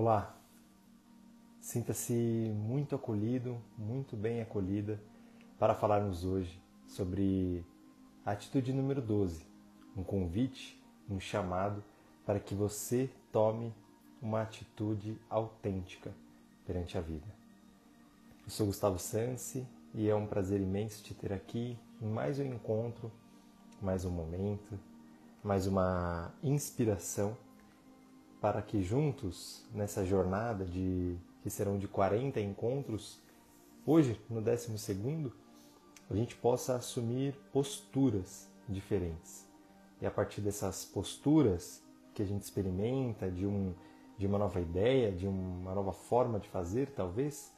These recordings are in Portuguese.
Olá, sinta-se muito acolhido, muito bem acolhida para falarmos hoje sobre a atitude número 12, um convite, um chamado para que você tome uma atitude autêntica perante a vida. Eu sou Gustavo Sansi e é um prazer imenso te ter aqui em mais um encontro, mais um momento, mais uma inspiração para que juntos, nessa jornada de que serão de 40 encontros, hoje, no 12 segundo, a gente possa assumir posturas diferentes. E a partir dessas posturas que a gente experimenta de um de uma nova ideia, de uma nova forma de fazer, talvez,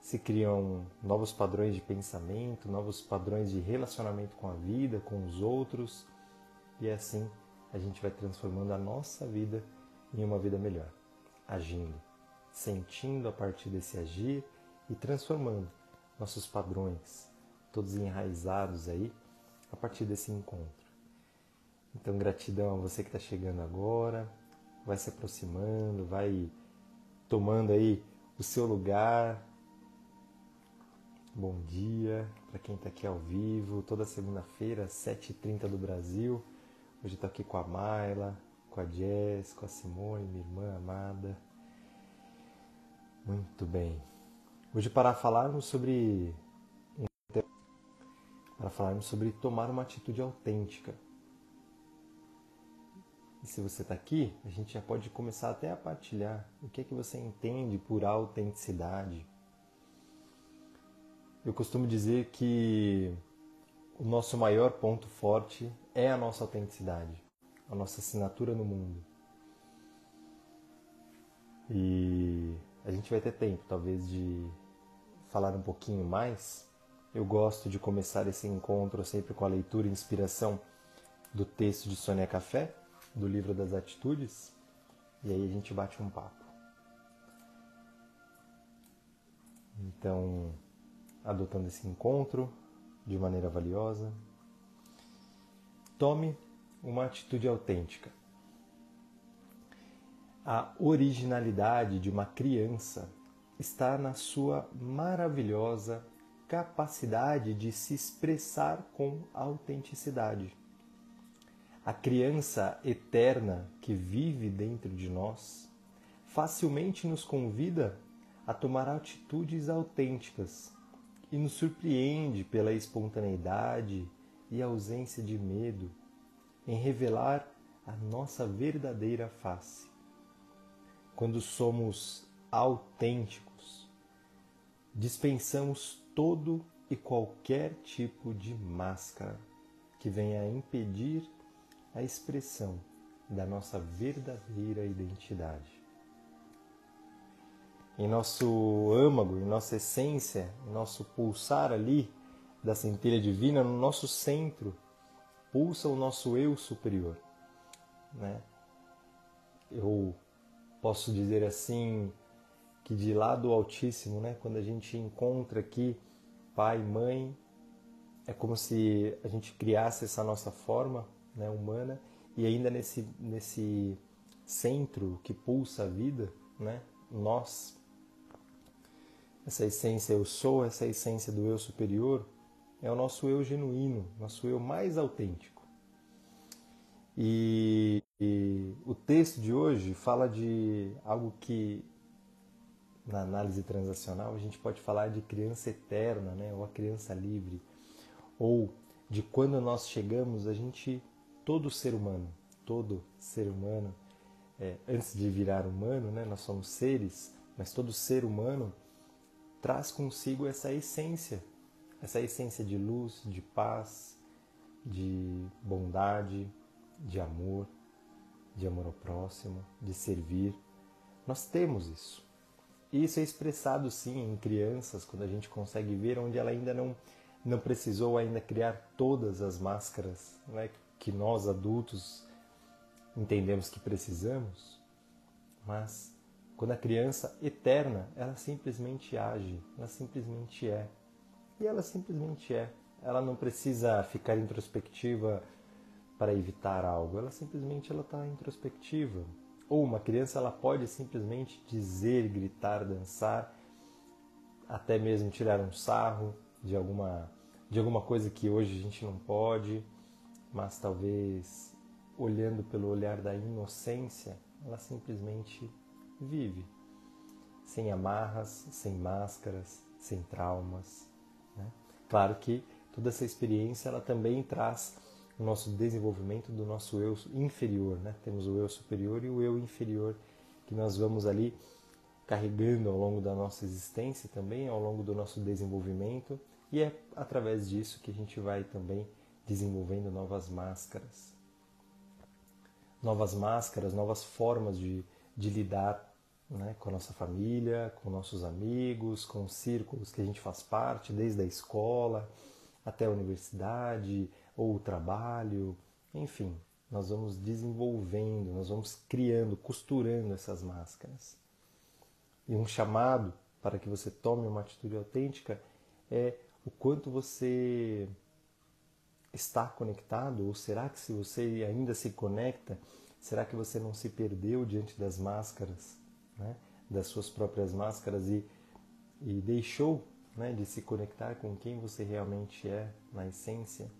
se criam novos padrões de pensamento, novos padrões de relacionamento com a vida, com os outros, e assim a gente vai transformando a nossa vida em uma vida melhor, agindo, sentindo a partir desse agir e transformando nossos padrões, todos enraizados aí, a partir desse encontro. Então, gratidão a você que está chegando agora, vai se aproximando, vai tomando aí o seu lugar. Bom dia para quem está aqui ao vivo, toda segunda-feira, 7h30 do Brasil. Hoje estou aqui com a Mayla, com a Jess, com a Simone, minha irmã amada. Muito bem. Hoje para falarmos sobre para falarmos sobre tomar uma atitude autêntica. E se você está aqui, a gente já pode começar até a partilhar o que é que você entende por autenticidade. Eu costumo dizer que o nosso maior ponto forte é a nossa autenticidade a nossa assinatura no mundo. E a gente vai ter tempo, talvez, de falar um pouquinho mais. Eu gosto de começar esse encontro sempre com a leitura e inspiração do texto de Sônia Café, do livro das Atitudes, e aí a gente bate um papo. Então, adotando esse encontro de maneira valiosa, tome uma atitude autêntica. A originalidade de uma criança está na sua maravilhosa capacidade de se expressar com autenticidade. A criança eterna que vive dentro de nós facilmente nos convida a tomar atitudes autênticas e nos surpreende pela espontaneidade e ausência de medo em revelar a nossa verdadeira face. Quando somos autênticos, dispensamos todo e qualquer tipo de máscara que venha impedir a expressão da nossa verdadeira identidade. Em nosso âmago, em nossa essência, em nosso pulsar ali da centelha divina, no nosso centro, pulsa o nosso eu superior. Né? Eu posso dizer assim que de lá do Altíssimo, né, quando a gente encontra aqui pai, mãe, é como se a gente criasse essa nossa forma né, humana e ainda nesse, nesse centro que pulsa a vida, né, nós, essa essência eu sou, essa essência do eu superior, é o nosso eu genuíno, nosso eu mais autêntico. E, e, o texto de hoje fala de algo que na análise transacional a gente pode falar de criança eterna, né, ou a criança livre, ou de quando nós chegamos, a gente, todo ser humano, todo ser humano, é, antes de virar humano, né, nós somos seres, mas todo ser humano traz consigo essa essência essa essência de luz, de paz, de bondade, de amor, de amor ao próximo, de servir. Nós temos isso. E isso é expressado sim em crianças, quando a gente consegue ver onde ela ainda não, não precisou ainda criar todas as máscaras né, que nós adultos entendemos que precisamos. Mas quando a criança eterna, ela simplesmente age, ela simplesmente é e ela simplesmente é. Ela não precisa ficar introspectiva para evitar algo, ela simplesmente ela está introspectiva. Ou uma criança ela pode simplesmente dizer, gritar, dançar, até mesmo tirar um sarro de alguma de alguma coisa que hoje a gente não pode, mas talvez olhando pelo olhar da inocência, ela simplesmente vive, sem amarras, sem máscaras, sem traumas. Claro que toda essa experiência ela também traz o nosso desenvolvimento do nosso eu inferior. Né? Temos o eu superior e o eu inferior que nós vamos ali carregando ao longo da nossa existência também, ao longo do nosso desenvolvimento, e é através disso que a gente vai também desenvolvendo novas máscaras. Novas máscaras, novas formas de, de lidar né, com a nossa família, com nossos amigos, com os círculos que a gente faz parte, desde a escola até a universidade ou o trabalho, enfim, nós vamos desenvolvendo, nós vamos criando, costurando essas máscaras. E um chamado para que você tome uma atitude autêntica é o quanto você está conectado, ou será que se você ainda se conecta, será que você não se perdeu diante das máscaras, né? das suas próprias máscaras e, e deixou né, de se conectar com quem você realmente é na essência,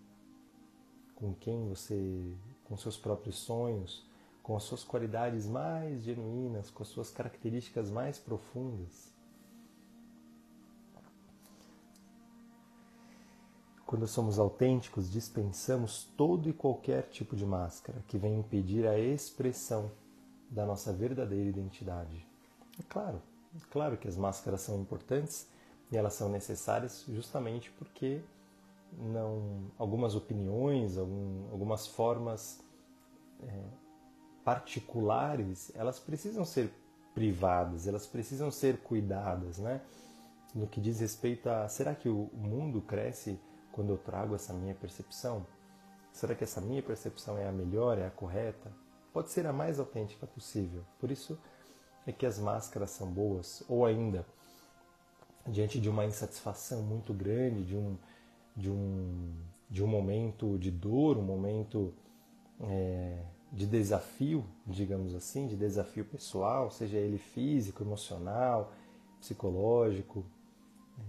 com quem você, com seus próprios sonhos, com as suas qualidades mais genuínas, com as suas características mais profundas. Quando somos autênticos, dispensamos todo e qualquer tipo de máscara que venha impedir a expressão da nossa verdadeira identidade. Claro, claro que as máscaras são importantes e elas são necessárias justamente porque não algumas opiniões, algum, algumas formas é, particulares, elas precisam ser privadas, elas precisam ser cuidadas, né? No que diz respeito a será que o mundo cresce quando eu trago essa minha percepção? Será que essa minha percepção é a melhor, é a correta? Pode ser a mais autêntica possível. Por isso é que as máscaras são boas, ou ainda diante de uma insatisfação muito grande, de um de um de um momento de dor, um momento é, de desafio, digamos assim, de desafio pessoal, seja ele físico, emocional, psicológico, é,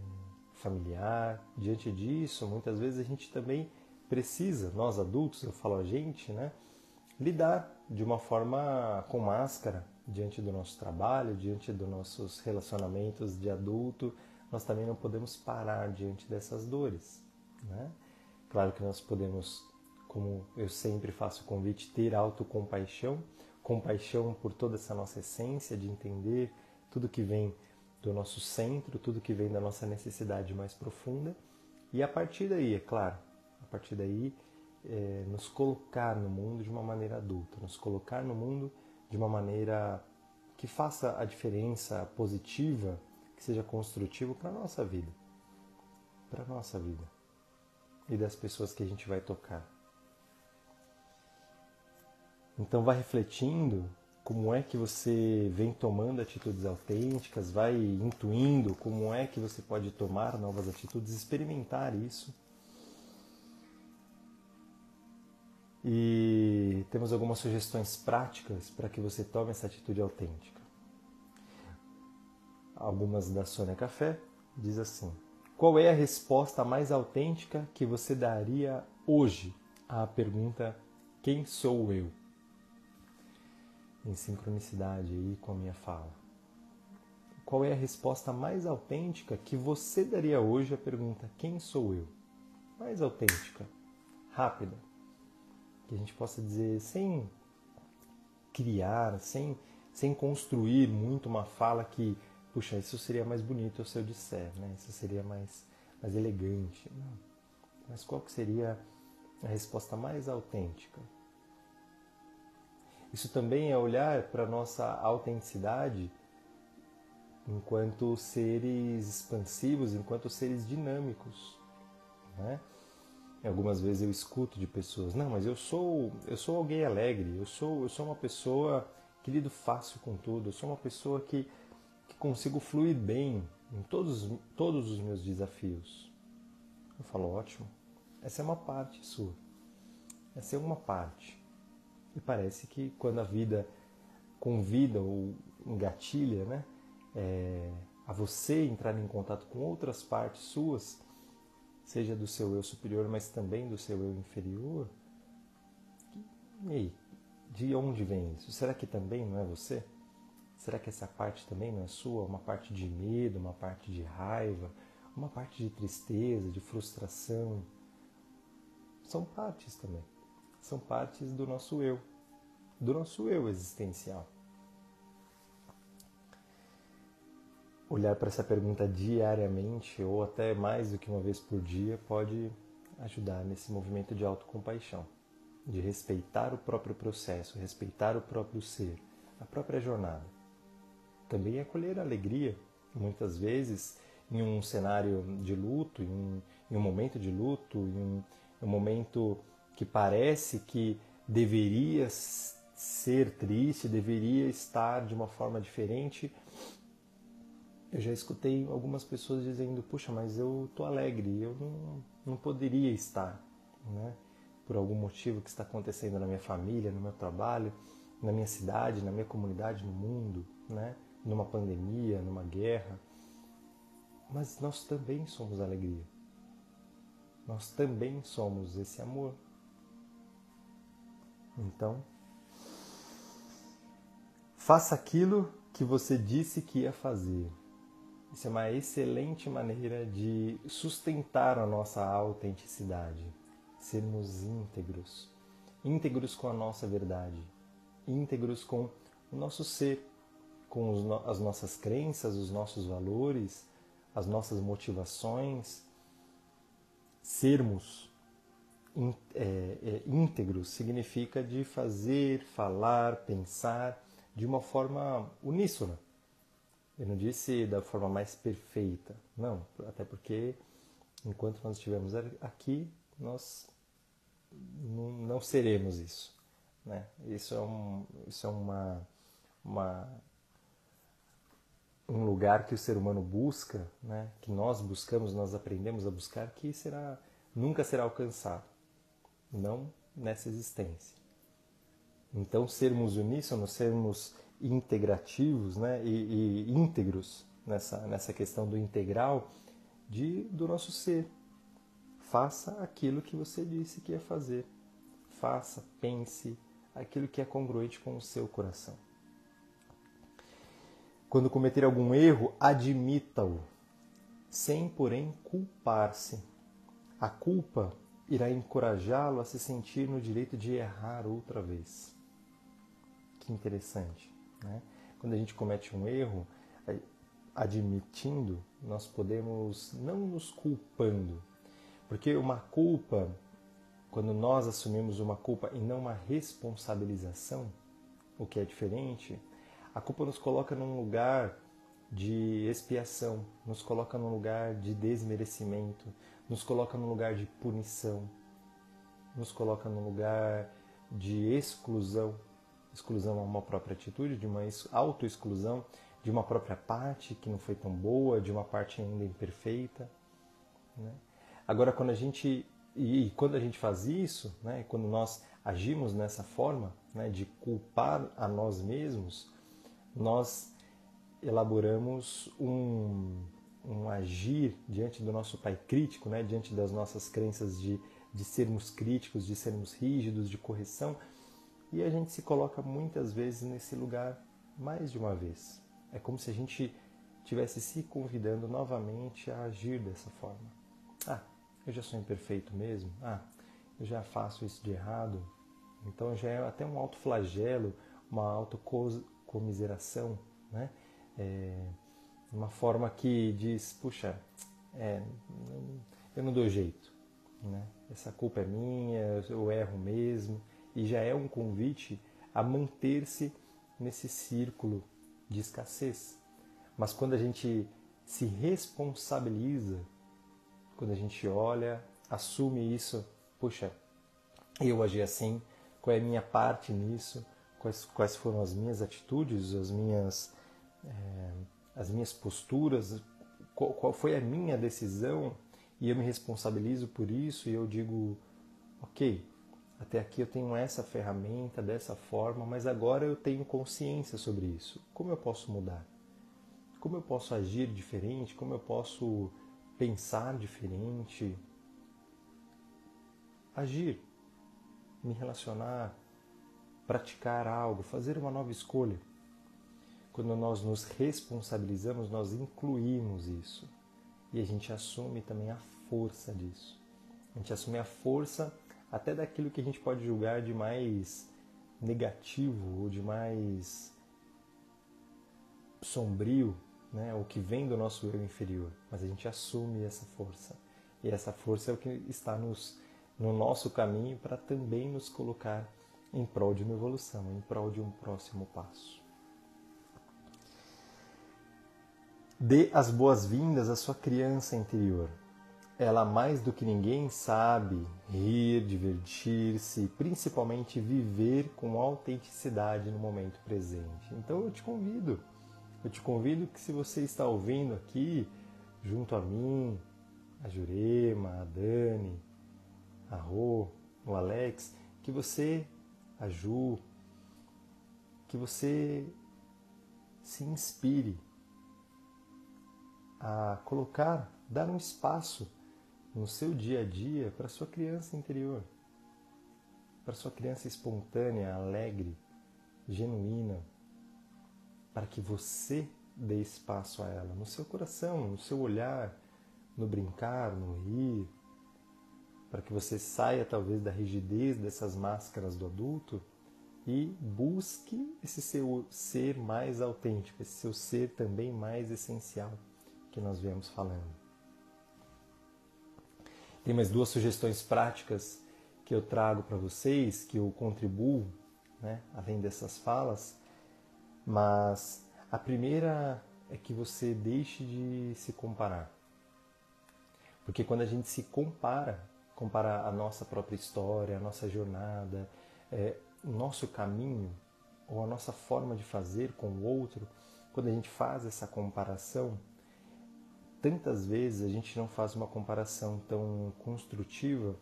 familiar. Diante disso, muitas vezes a gente também precisa, nós adultos, eu falo a gente, né, lidar de uma forma com máscara diante do nosso trabalho, diante dos nossos relacionamentos de adulto. Nós também não podemos parar diante dessas dores. Né? Claro que nós podemos como eu sempre faço o convite, ter autocompaixão, compaixão por toda essa nossa essência, de entender tudo que vem do nosso centro, tudo que vem da nossa necessidade mais profunda. E a partir daí, é claro, a partir daí, é, nos colocar no mundo de uma maneira adulta, nos colocar no mundo de uma maneira que faça a diferença positiva, que seja construtivo para a nossa vida, para a nossa vida e das pessoas que a gente vai tocar. Então vai refletindo como é que você vem tomando atitudes autênticas, vai intuindo como é que você pode tomar novas atitudes, experimentar isso. E temos algumas sugestões práticas para que você tome essa atitude autêntica. Algumas da Sônia Café diz assim: Qual é a resposta mais autêntica que você daria hoje à pergunta quem sou eu? em sincronicidade aí com a minha fala. Qual é a resposta mais autêntica que você daria hoje à pergunta: quem sou eu? Mais autêntica, rápida, que a gente possa dizer sem criar, sem, sem construir muito uma fala que, puxa, isso seria mais bonito se eu disser, né? Isso seria mais, mais elegante. Não. Mas qual que seria a resposta mais autêntica? Isso também é olhar para a nossa autenticidade enquanto seres expansivos, enquanto seres dinâmicos. Né? Algumas vezes eu escuto de pessoas, não, mas eu sou, eu sou alguém alegre, eu sou, eu sou uma pessoa que lido fácil com tudo, eu sou uma pessoa que, que consigo fluir bem em todos, todos os meus desafios. Eu falo, ótimo, essa é uma parte sua, essa é uma parte. E parece que quando a vida convida ou engatilha, né? É, a você entrar em contato com outras partes suas, seja do seu eu superior, mas também do seu eu inferior. E aí, de onde vem isso? Será que também não é você? Será que essa parte também não é sua? Uma parte de medo, uma parte de raiva, uma parte de tristeza, de frustração? São partes também. São partes do nosso eu, do nosso eu existencial. Olhar para essa pergunta diariamente ou até mais do que uma vez por dia pode ajudar nesse movimento de autocompaixão, de respeitar o próprio processo, respeitar o próprio ser, a própria jornada. Também acolher a alegria, muitas vezes em um cenário de luto, em um, em um momento de luto, em um, em um momento que parece que deveria ser triste, deveria estar de uma forma diferente, eu já escutei algumas pessoas dizendo: Puxa, mas eu tô alegre, eu não, não poderia estar, né? Por algum motivo que está acontecendo na minha família, no meu trabalho, na minha cidade, na minha comunidade, no mundo, né? Numa pandemia, numa guerra. Mas nós também somos alegria. Nós também somos esse amor. Então, faça aquilo que você disse que ia fazer. Isso é uma excelente maneira de sustentar a nossa autenticidade, sermos íntegros, íntegros com a nossa verdade, íntegros com o nosso ser, com as nossas crenças, os nossos valores, as nossas motivações. Sermos é, é, íntegros significa de fazer, falar, pensar de uma forma uníssona eu não disse da forma mais perfeita, não, até porque enquanto nós estivermos aqui, nós não, seremos isso. Né? Isso é, um, isso é uma, uma, um lugar que o ser humano busca, né? que nós buscamos, nós aprendemos a buscar, que será, nunca será alcançado, não nessa existência. Então, sermos uníssonos, sermos integrativos né, e, e íntegros nessa, nessa questão do integral de, do nosso ser. Faça aquilo que você disse que ia fazer. Faça, pense aquilo que é congruente com o seu coração. Quando cometer algum erro, admita-o, sem, porém, culpar-se. A culpa irá encorajá-lo a se sentir no direito de errar outra vez. Que interessante. Né? Quando a gente comete um erro, admitindo, nós podemos não nos culpando, porque uma culpa, quando nós assumimos uma culpa e não uma responsabilização, o que é diferente, a culpa nos coloca num lugar de expiação, nos coloca num lugar de desmerecimento, nos coloca num lugar de punição, nos coloca num lugar de exclusão exclusão a uma própria atitude, de uma autoexclusão de uma própria parte que não foi tão boa, de uma parte ainda imperfeita. Né? Agora, quando a gente e quando a gente faz isso, né, quando nós agimos nessa forma né, de culpar a nós mesmos, nós elaboramos um, um agir diante do nosso pai crítico, né, diante das nossas crenças de, de sermos críticos, de sermos rígidos, de correção, e a gente se coloca muitas vezes nesse lugar mais de uma vez. É como se a gente tivesse se convidando novamente a agir dessa forma. Ah, eu já sou imperfeito mesmo. Ah, eu já faço isso de errado. Então já é até um autoflagelo, uma autocomiseração, né? É uma forma que diz, puxa, é, eu não dou jeito, né? Essa culpa é minha, eu erro mesmo e já é um convite a manter-se nesse círculo de escassez. Mas quando a gente se responsabiliza, quando a gente olha, assume isso, puxa, eu agi assim, qual é a minha parte nisso, quais, quais foram as minhas atitudes, as minhas, é, as minhas posturas, qual, qual foi a minha decisão, e eu me responsabilizo por isso e eu digo, ok, Até aqui eu tenho essa ferramenta dessa forma, mas agora eu tenho consciência sobre isso. Como eu posso mudar? Como eu posso agir diferente? Como eu posso pensar diferente? Agir, me relacionar, praticar algo, fazer uma nova escolha. Quando nós nos responsabilizamos, nós incluímos isso. E a gente assume também a força disso. A gente assume a força até daquilo que a gente pode julgar de mais negativo ou de mais sombrio, né? o que vem do nosso eu inferior. Mas a gente assume essa força. E essa força é o que está nos, no nosso caminho para também nos colocar em prol de uma evolução, em prol de um próximo passo. Dê as boas-vindas à sua criança interior. Ela, mais do que ninguém, sabe rir, divertir-se, principalmente viver com autenticidade no momento presente. Então eu te convido, eu te convido que se você está ouvindo aqui, junto a mim, a Jurema, a Dani, a Rô, o Alex, que você, a Ju, que você se inspire a colocar, dar um espaço no seu dia a dia para sua criança interior, para sua criança espontânea, alegre, genuína, para que você dê espaço a ela no seu coração, no seu olhar, no brincar, no rir, para que você saia talvez da rigidez dessas máscaras do adulto e busque esse seu ser mais autêntico, esse seu ser também mais essencial que nós viemos falando. Tem mais duas sugestões práticas que eu trago para vocês, que eu contribuo, né, além dessas falas, mas a primeira é que você deixe de se comparar. Porque quando a gente se compara, compara a nossa própria história, a nossa jornada, é, o nosso caminho ou a nossa forma de fazer com o outro, quando a gente faz essa comparação, tantas vezes a gente não faz uma comparação tão construtiva,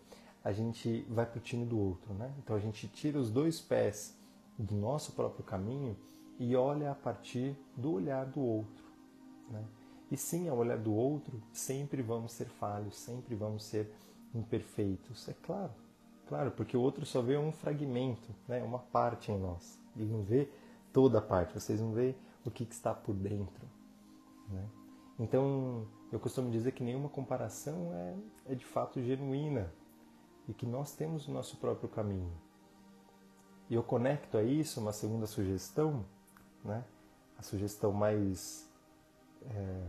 a gente vai para o time do outro, né? Então a gente tira os dois pés do nosso próprio caminho e olha a partir do olhar do outro, né? E sim, ao olhar do outro, sempre vamos ser falhos, sempre vamos ser imperfeitos, é claro, claro, porque o outro só vê um fragmento, né? Uma parte em nós, ele não vê toda a parte, vocês não vê o que, que está por dentro, né? Então, eu costumo dizer que nenhuma comparação é, é de fato genuína e que nós temos o nosso próprio caminho. E eu conecto a isso uma segunda sugestão, né? a sugestão mais, é,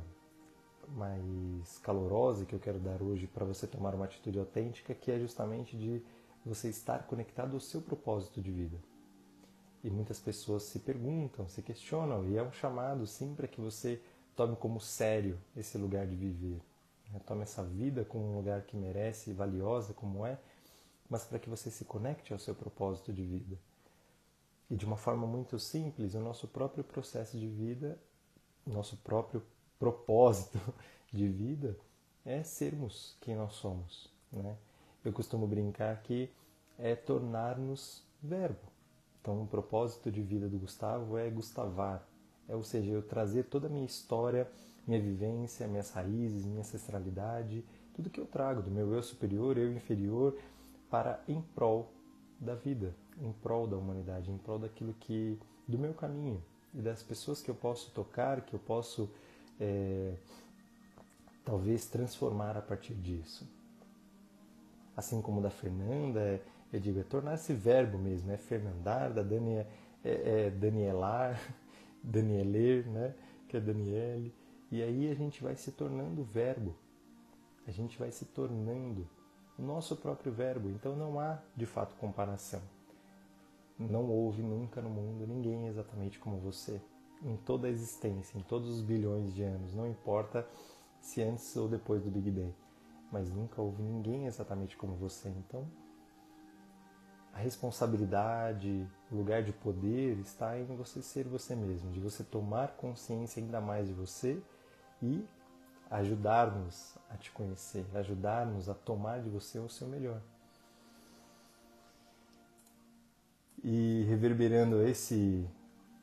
mais calorosa que eu quero dar hoje para você tomar uma atitude autêntica, que é justamente de você estar conectado ao seu propósito de vida. E muitas pessoas se perguntam, se questionam, e é um chamado sim para que você tome como sério esse lugar de viver. Né? Tome essa vida como um lugar que merece, valiosa como é, mas para que você se conecte ao seu propósito de vida. E de uma forma muito simples, o nosso próprio processo de vida, nosso próprio propósito de vida é sermos quem nós somos. Né? Eu costumo brincar que é tornar-nos verbo. Então, o propósito de vida do Gustavo é gustavar, ou seja, eu trazer toda a minha história, minha vivência, minhas raízes, minha ancestralidade, tudo que eu trago do meu eu superior, eu inferior, para em prol da vida, em prol da humanidade, em prol daquilo que do meu caminho e das pessoas que eu posso tocar, que eu posso é, talvez transformar a partir disso. Assim como da Fernanda, eu digo, é tornar esse verbo mesmo, é Fernandar, da Dani é, é, é Danielar, Danieler, né? que é Daniele. E aí a gente vai se tornando verbo. A gente vai se tornando o nosso próprio verbo. Então não há, de fato, comparação. Não houve nunca no mundo ninguém exatamente como você. Em toda a existência, em todos os bilhões de anos. Não importa se antes ou depois do Big Bang. Mas nunca houve ninguém exatamente como você. Então a responsabilidade, o lugar de poder está em você ser você mesmo, de você tomar consciência ainda mais de você e ajudar-nos a te conhecer, ajudar-nos a tomar de você o seu melhor. E reverberando esse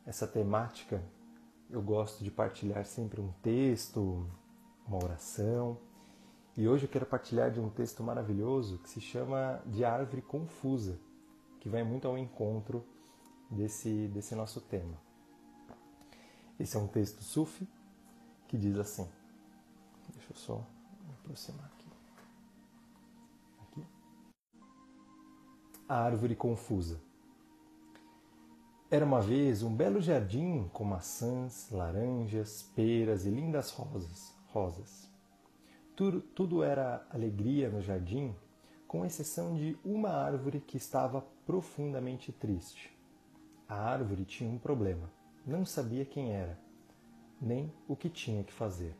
essa temática, eu gosto de partilhar sempre um texto, uma oração. E hoje eu quero partilhar de um texto maravilhoso que se chama De Árvore Confusa, que vai muito ao encontro desse, desse nosso tema. Esse é um texto sufi que diz assim. Deixa eu só aproximar aqui. aqui. A árvore confusa. Era uma vez um belo jardim com maçãs, laranjas, peras e lindas rosas. rosas. Tudo, tudo era alegria no jardim, com exceção de uma árvore que estava profundamente triste. A árvore tinha um problema. Não sabia quem era, nem o que tinha que fazer.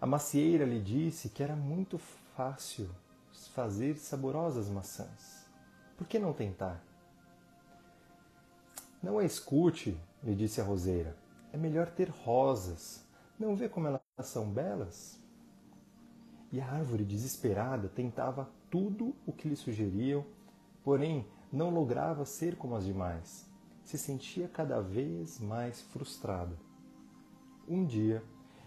A macieira lhe disse que era muito fácil fazer saborosas maçãs. Por que não tentar? Não a escute, lhe disse a roseira. É melhor ter rosas. Não vê como elas são belas? E a árvore, desesperada, tentava tudo o que lhe sugeriam, porém não lograva ser como as demais. Se sentia cada vez mais frustrada. Um dia,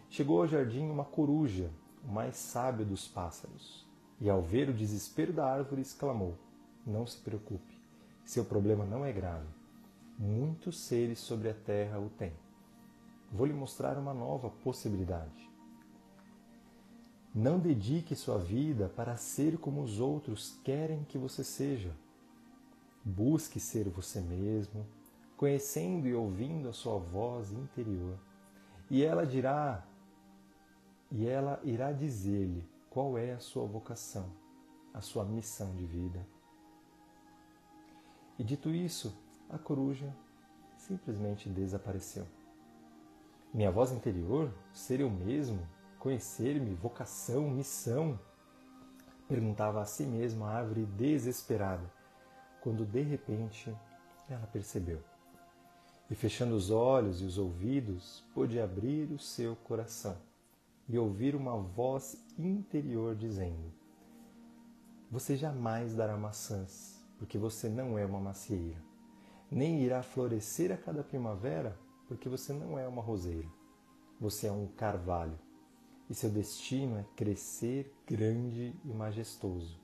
chegou ao jardim uma coruja, o mais sábio dos pássaros, e ao ver o desespero da árvore, exclamou: Não se preocupe, seu problema não é grave muitos seres sobre a Terra o têm. Vou lhe mostrar uma nova possibilidade. Não dedique sua vida para ser como os outros querem que você seja. Busque ser você mesmo, conhecendo e ouvindo a sua voz interior. E ela dirá, e ela irá dizer-lhe qual é a sua vocação, a sua missão de vida. E dito isso, a coruja simplesmente desapareceu. Minha voz interior, ser eu mesmo, conhecer-me, vocação, missão, perguntava a si mesma a árvore desesperada, quando de repente ela percebeu. E fechando os olhos e os ouvidos, pôde abrir o seu coração e ouvir uma voz interior dizendo: Você jamais dará maçãs, porque você não é uma macieira nem irá florescer a cada primavera, porque você não é uma roseira. Você é um carvalho. E seu destino é crescer grande e majestoso.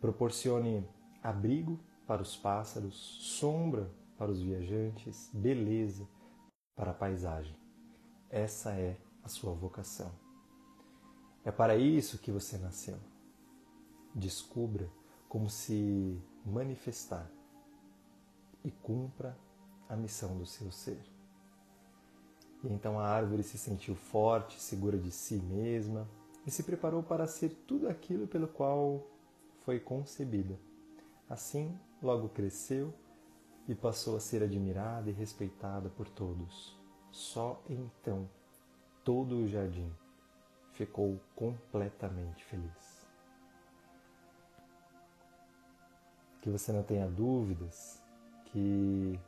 Proporcione abrigo para os pássaros, sombra para os viajantes, beleza para a paisagem. Essa é a sua vocação. É para isso que você nasceu. Descubra como se manifestar e cumpra a missão do seu ser. E então a árvore se sentiu forte, segura de si mesma e se preparou para ser tudo aquilo pelo qual foi concebida. Assim, logo cresceu e passou a ser admirada e respeitada por todos. Só então todo o jardim ficou completamente feliz. Que você não tenha dúvidas que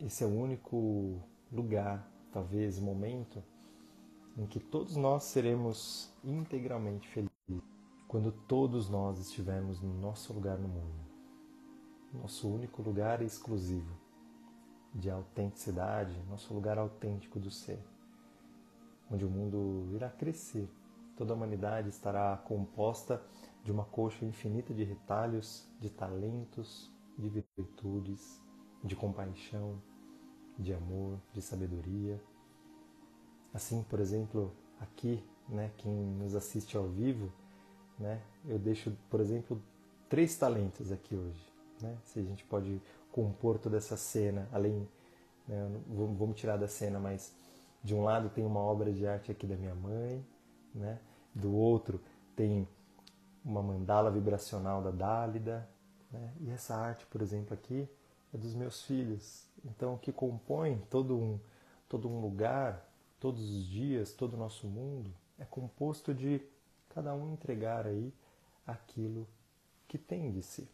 esse é o único lugar, talvez, momento em que todos nós seremos integralmente felizes quando todos nós estivermos no nosso lugar no mundo, nosso único lugar exclusivo de autenticidade, nosso lugar autêntico do ser, onde o mundo irá crescer, toda a humanidade estará composta de uma coxa infinita de retalhos, de talentos, de virtudes, de compaixão, de amor, de sabedoria. Assim, por exemplo, aqui, né, quem nos assiste ao vivo, né, eu deixo, por exemplo, três talentos aqui hoje. Né? Se a gente pode compor toda essa cena, além, né, vamos tirar da cena, mas de um lado tem uma obra de arte aqui da minha mãe, né? do outro tem uma mandala vibracional da Dálida, né? E essa arte, por exemplo, aqui é dos meus filhos. Então, o que compõe todo um, todo um lugar, todos os dias, todo o nosso mundo, é composto de cada um entregar aí aquilo que tem de si.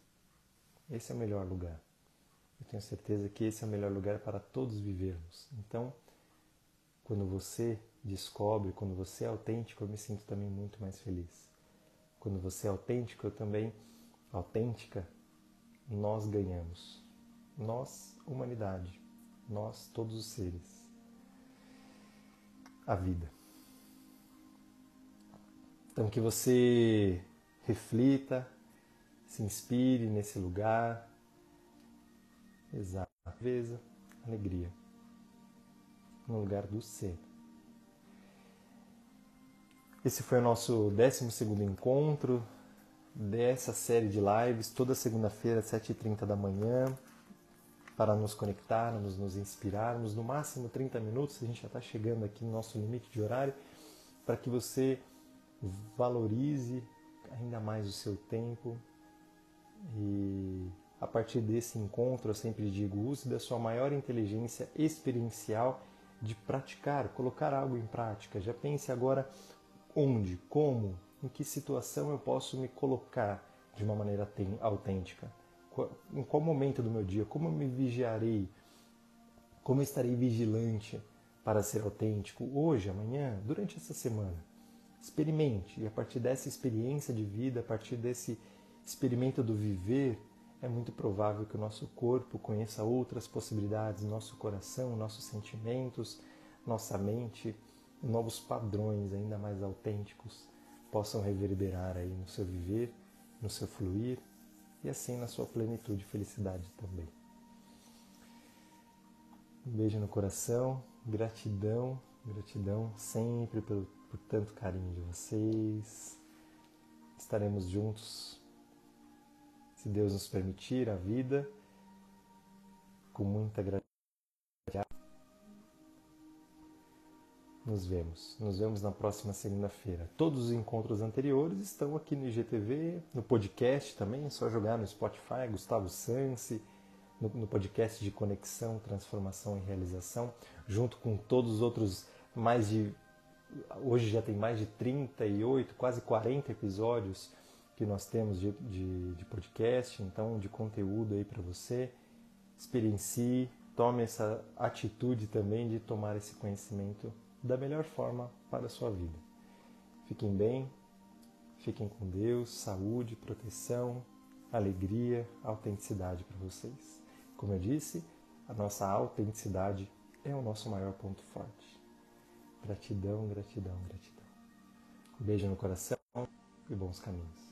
Esse é o melhor lugar. Eu tenho certeza que esse é o melhor lugar para todos vivermos. Então, quando você descobre, quando você é autêntico, eu me sinto também muito mais feliz. Quando você é autêntico, eu também, autêntica, nós ganhamos. Nós, humanidade, nós, todos os seres. A vida. Então, que você reflita, se inspire nesse lugar. Exato. Alegria. No lugar do ser. Esse foi o nosso 12 encontro dessa série de lives, toda segunda-feira, às 7h30 da manhã, para nos conectarmos, nos inspirarmos, no máximo 30 minutos, a gente já está chegando aqui no nosso limite de horário, para que você valorize ainda mais o seu tempo e a partir desse encontro, eu sempre digo, use da sua maior inteligência experiencial de praticar, colocar algo em prática. Já pense agora onde, como, em que situação eu posso me colocar de uma maneira autêntica. Em qual momento do meu dia, como eu me vigiarei, como eu estarei vigilante para ser autêntico hoje, amanhã, durante essa semana. Experimente e a partir dessa experiência de vida, a partir desse experimento do viver, é muito provável que o nosso corpo conheça outras possibilidades, nosso coração, nossos sentimentos, nossa mente novos padrões ainda mais autênticos possam reverberar aí no seu viver, no seu fluir e assim na sua plenitude e felicidade também. Um beijo no coração, gratidão, gratidão sempre pelo, por tanto carinho de vocês. Estaremos juntos, se Deus nos permitir, a vida, com muita gratidão. Nos vemos. Nos vemos na próxima segunda-feira. Todos os encontros anteriores estão aqui no IGTV, no podcast também, é só jogar no Spotify, Gustavo Sansi, no, no podcast de Conexão, Transformação e Realização, junto com todos os outros mais de. Hoje já tem mais de 38, quase 40 episódios que nós temos de, de, de podcast, então de conteúdo aí para você. Experiencie, tome essa atitude também de tomar esse conhecimento da melhor forma para a sua vida. Fiquem bem, fiquem com Deus, saúde, proteção, alegria, autenticidade para vocês. Como eu disse, a nossa autenticidade é o nosso maior ponto forte. Gratidão, gratidão, gratidão. Um beijo no coração e bons caminhos.